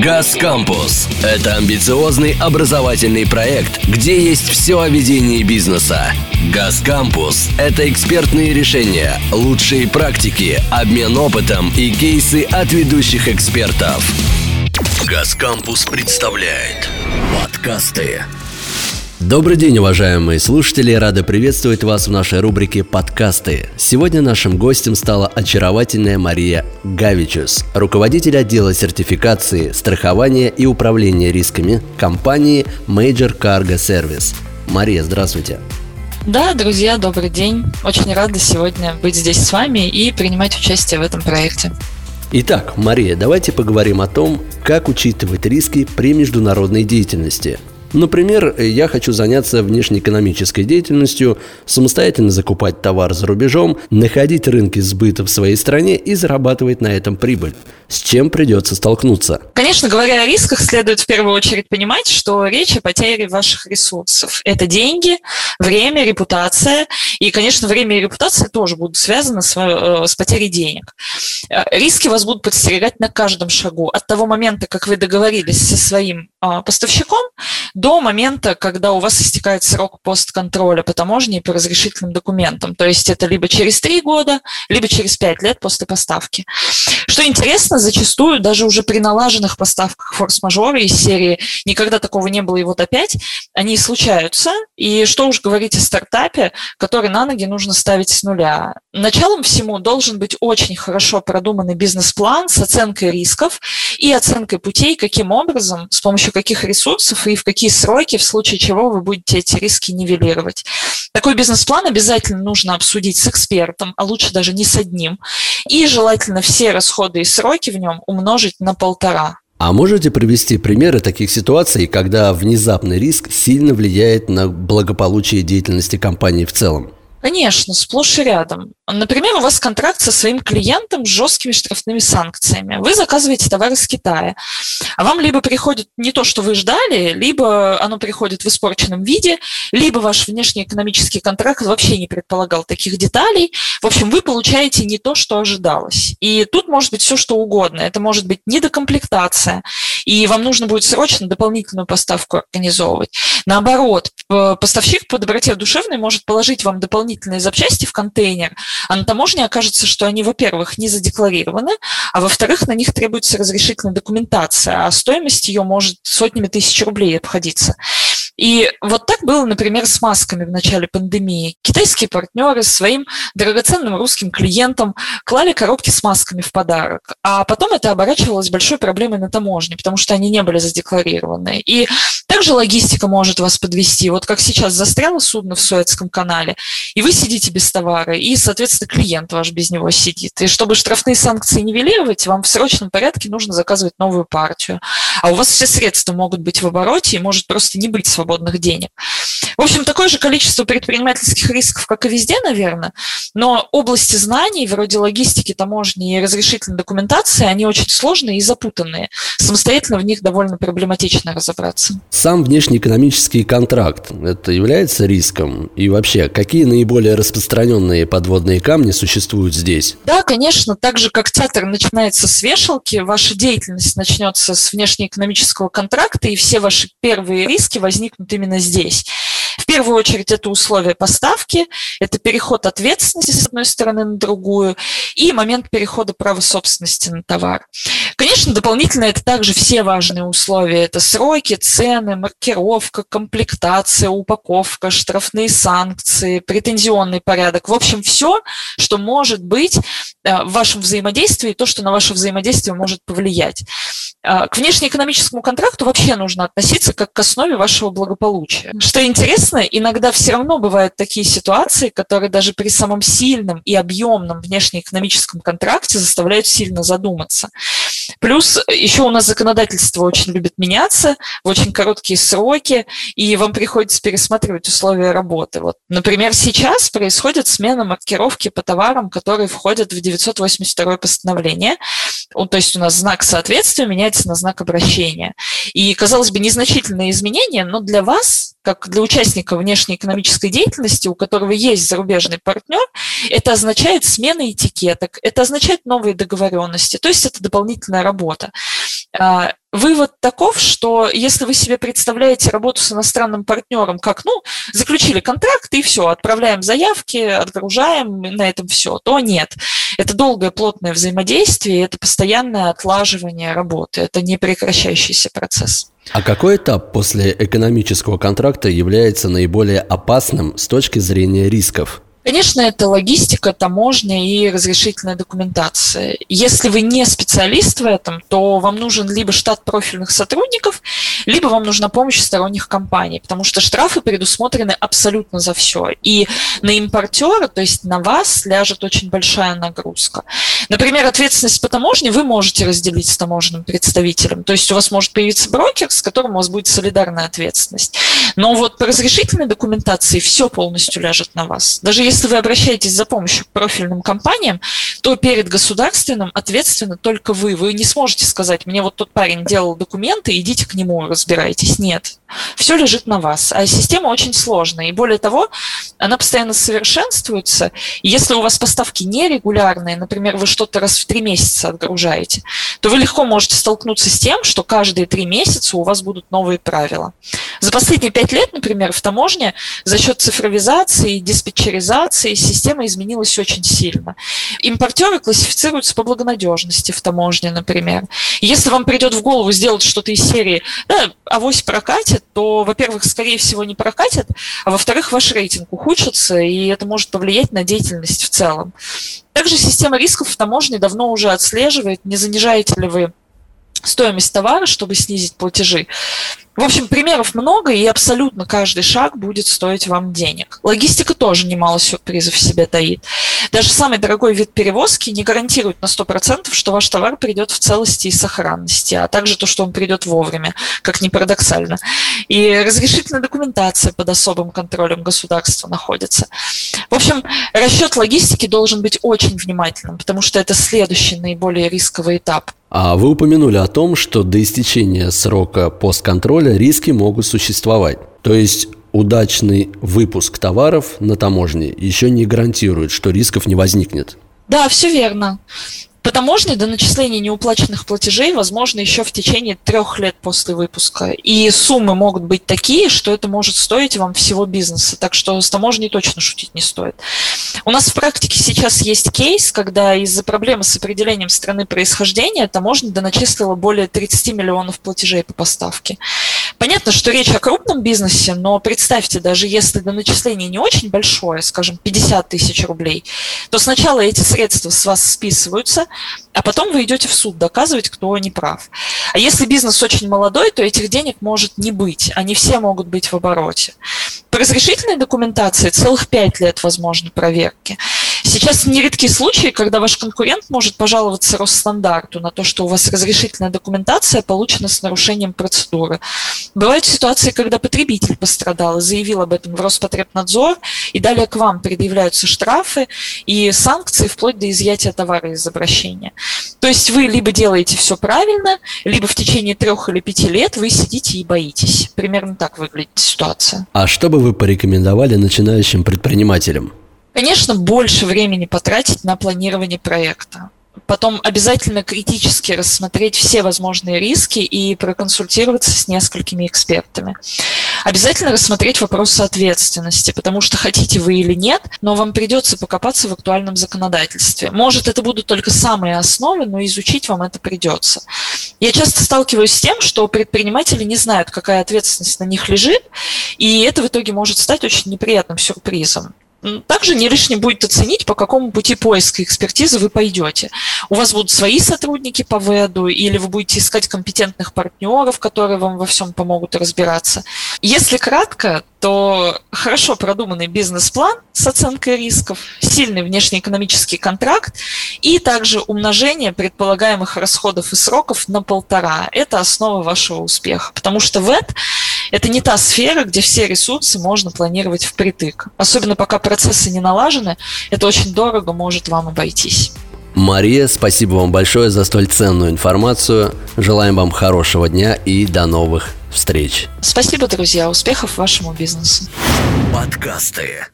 «Газ Кампус» — это амбициозный образовательный проект, где есть все о ведении бизнеса. «Газ Кампус» — это экспертные решения, лучшие практики, обмен опытом и кейсы от ведущих экспертов. «Газ Кампус» представляет подкасты Добрый день, уважаемые слушатели! Рады приветствовать вас в нашей рубрике «Подкасты». Сегодня нашим гостем стала очаровательная Мария Гавичус, руководитель отдела сертификации, страхования и управления рисками компании Major Cargo Service. Мария, здравствуйте! Да, друзья, добрый день. Очень рада сегодня быть здесь с вами и принимать участие в этом проекте. Итак, Мария, давайте поговорим о том, как учитывать риски при международной деятельности – Например, я хочу заняться внешнеэкономической деятельностью, самостоятельно закупать товар за рубежом, находить рынки сбыта в своей стране и зарабатывать на этом прибыль. С чем придется столкнуться? Конечно, говоря о рисках, следует в первую очередь понимать, что речь о потере ваших ресурсов. Это деньги, время, репутация. И, конечно, время и репутация тоже будут связаны с, э, с потерей денег. Э, риски вас будут подстерегать на каждом шагу. От того момента, как вы договорились со своим а, поставщиком, до момента, когда у вас истекает срок постконтроля по таможне и по разрешительным документам. То есть это либо через три года, либо через пять лет после поставки. Что интересно, зачастую даже уже при налаженных поставках форс-мажоры из серии «никогда такого не было, и вот опять», они случаются. И что уж говорить о стартапе, который на ноги нужно ставить с нуля. Началом всему должен быть очень хорошо продуманный бизнес-план с оценкой рисков и оценкой путей, каким образом, с помощью каких ресурсов и в какие сроки, в случае чего вы будете эти риски нивелировать. Такой бизнес-план обязательно нужно обсудить с экспертом, а лучше даже не с одним. И желательно все расходы и сроки в нем умножить на полтора. А можете привести примеры таких ситуаций, когда внезапный риск сильно влияет на благополучие деятельности компании в целом? Конечно, сплошь и рядом. Например, у вас контракт со своим клиентом с жесткими штрафными санкциями. Вы заказываете товар из Китая, а вам либо приходит не то, что вы ждали, либо оно приходит в испорченном виде, либо ваш внешнеэкономический контракт вообще не предполагал таких деталей. В общем, вы получаете не то, что ожидалось. И тут может быть все, что угодно. Это может быть недокомплектация, и вам нужно будет срочно дополнительную поставку организовывать. Наоборот, поставщик по доброте душевной может положить вам дополнительные запчасти в контейнер, а на таможне окажется, что они, во-первых, не задекларированы, а во-вторых, на них требуется разрешительная документация, а стоимость ее может сотнями тысяч рублей обходиться. И вот так было, например, с масками в начале пандемии. Китайские партнеры своим драгоценным русским клиентам клали коробки с масками в подарок, а потом это оборачивалось большой проблемой на таможне, потому что они не были задекларированы. И также логистика может вас подвести. Вот как сейчас застряло судно в Суэцком канале, и вы сидите без товара, и, соответственно, клиент ваш без него сидит. И чтобы штрафные санкции нивелировать, вам в срочном порядке нужно заказывать новую партию. А у вас все средства могут быть в обороте, и может просто не быть свободных денег. В общем, такое же количество предпринимательских рисков, как и везде, наверное, но области знаний, вроде логистики, таможни и разрешительной документации, они очень сложные и запутанные. Самостоятельно в них довольно проблематично разобраться. Сам внешнеэкономический контракт – это является риском? И вообще, какие наиболее распространенные подводные камни существуют здесь? Да, конечно. Так же, как театр начинается с вешалки, ваша деятельность начнется с внешнеэкономического контракта, и все ваши первые риски возникнут именно здесь. В первую очередь это условия поставки, это переход ответственности с одной стороны на другую и момент перехода права собственности на товар. Конечно, дополнительно это также все важные условия. Это сроки, цены, маркировка, комплектация, упаковка, штрафные санкции, претензионный порядок. В общем, все, что может быть э, в вашем взаимодействии, то, что на ваше взаимодействие может повлиять. Э, к внешнеэкономическому контракту вообще нужно относиться как к основе вашего благополучия. Что интересно, иногда все равно бывают такие ситуации, которые даже при самом сильном и объемном внешнеэкономическом контракте заставляют сильно задуматься. Плюс еще у нас законодательство очень любит меняться в очень короткие сроки, и вам приходится пересматривать условия работы. Вот, например, сейчас происходит смена маркировки по товарам, которые входят в 982 постановление. То есть у нас знак соответствия меняется на знак обращения. И, казалось бы, незначительные изменения, но для вас, как для участника внешнеэкономической деятельности, у которого есть зарубежный партнер, это означает смена этикеток, это означает новые договоренности, то есть это дополнительная работа. Вывод таков, что если вы себе представляете работу с иностранным партнером как, ну, заключили контракт и все, отправляем заявки, отгружаем, на этом все, то нет. Это долгое плотное взаимодействие, это постоянное отлаживание работы, это не прекращающийся процесс. А какой этап после экономического контракта является наиболее опасным с точки зрения рисков? Конечно, это логистика, таможня и разрешительная документация. Если вы не специалист в этом, то вам нужен либо штат профильных сотрудников, либо вам нужна помощь сторонних компаний, потому что штрафы предусмотрены абсолютно за все. И на импортера, то есть на вас, ляжет очень большая нагрузка. Например, ответственность по таможне вы можете разделить с таможенным представителем. То есть у вас может появиться брокер, с которым у вас будет солидарная ответственность. Но вот по разрешительной документации все полностью ляжет на вас. Даже если если вы обращаетесь за помощью к профильным компаниям, то перед государственным ответственно только вы. Вы не сможете сказать, мне вот тот парень делал документы, идите к нему, разбирайтесь. Нет. Все лежит на вас. А система очень сложная. И более того, она постоянно совершенствуется. И если у вас поставки нерегулярные, например, вы что-то раз в три месяца отгружаете, то вы легко можете столкнуться с тем, что каждые три месяца у вас будут новые правила. За последние пять лет, например, в таможне за счет цифровизации, диспетчеризации система изменилась очень сильно. Импортеры классифицируются по благонадежности в таможне, например. если вам придет в голову сделать что-то из серии да, «авось прокатит», то, во-первых, скорее всего, не прокатит, а во-вторых, ваш рейтинг ухудшится, и это может повлиять на деятельность в целом. Также система рисков в таможне давно уже отслеживает, не занижаете ли вы стоимость товара, чтобы снизить платежи. В общем, примеров много, и абсолютно каждый шаг будет стоить вам денег. Логистика тоже немало сюрпризов в себе таит. Даже самый дорогой вид перевозки не гарантирует на 100%, что ваш товар придет в целости и сохранности, а также то, что он придет вовремя, как ни парадоксально. И разрешительная документация под особым контролем государства находится. В общем, расчет логистики должен быть очень внимательным, потому что это следующий наиболее рисковый этап. А вы упомянули о том, что до истечения срока постконтроля риски могут существовать. То есть удачный выпуск товаров на таможне еще не гарантирует, что рисков не возникнет. Да, все верно. По таможне до начисления неуплаченных платежей возможно еще в течение трех лет после выпуска. И суммы могут быть такие, что это может стоить вам всего бизнеса. Так что с таможней точно шутить не стоит. У нас в практике сейчас есть кейс, когда из-за проблемы с определением страны происхождения таможня доначислила более 30 миллионов платежей по поставке. Понятно, что речь о крупном бизнесе, но представьте, даже если до начисления не очень большое, скажем, 50 тысяч рублей, то сначала эти средства с вас списываются, а потом вы идете в суд доказывать, кто не прав. А если бизнес очень молодой, то этих денег может не быть, они все могут быть в обороте. По разрешительной документации целых 5 лет возможны проверки. Сейчас нередки случаи, когда ваш конкурент может пожаловаться Росстандарту на то, что у вас разрешительная документация получена с нарушением процедуры. Бывают ситуации, когда потребитель пострадал и заявил об этом в Роспотребнадзор, и далее к вам предъявляются штрафы и санкции вплоть до изъятия товара из обращения. То есть вы либо делаете все правильно, либо в течение трех или пяти лет вы сидите и боитесь. Примерно так выглядит ситуация. А что бы вы порекомендовали начинающим предпринимателям? Конечно, больше времени потратить на планирование проекта. Потом обязательно критически рассмотреть все возможные риски и проконсультироваться с несколькими экспертами. Обязательно рассмотреть вопрос ответственности, потому что хотите вы или нет, но вам придется покопаться в актуальном законодательстве. Может, это будут только самые основы, но изучить вам это придется. Я часто сталкиваюсь с тем, что предприниматели не знают, какая ответственность на них лежит, и это в итоге может стать очень неприятным сюрпризом. Также не лишним будет оценить, по какому пути поиска экспертизы вы пойдете. У вас будут свои сотрудники по ВЭДу, или вы будете искать компетентных партнеров, которые вам во всем помогут разбираться. Если кратко, то хорошо продуманный бизнес-план с оценкой рисков, сильный внешнеэкономический контракт и также умножение предполагаемых расходов и сроков на полтора. Это основа вашего успеха, потому что ВЭД – это не та сфера, где все ресурсы можно планировать впритык. Особенно пока процессы не налажены, это очень дорого может вам обойтись. Мария, спасибо вам большое за столь ценную информацию. Желаем вам хорошего дня и до новых встреч. Спасибо, друзья. Успехов вашему бизнесу. Подкасты.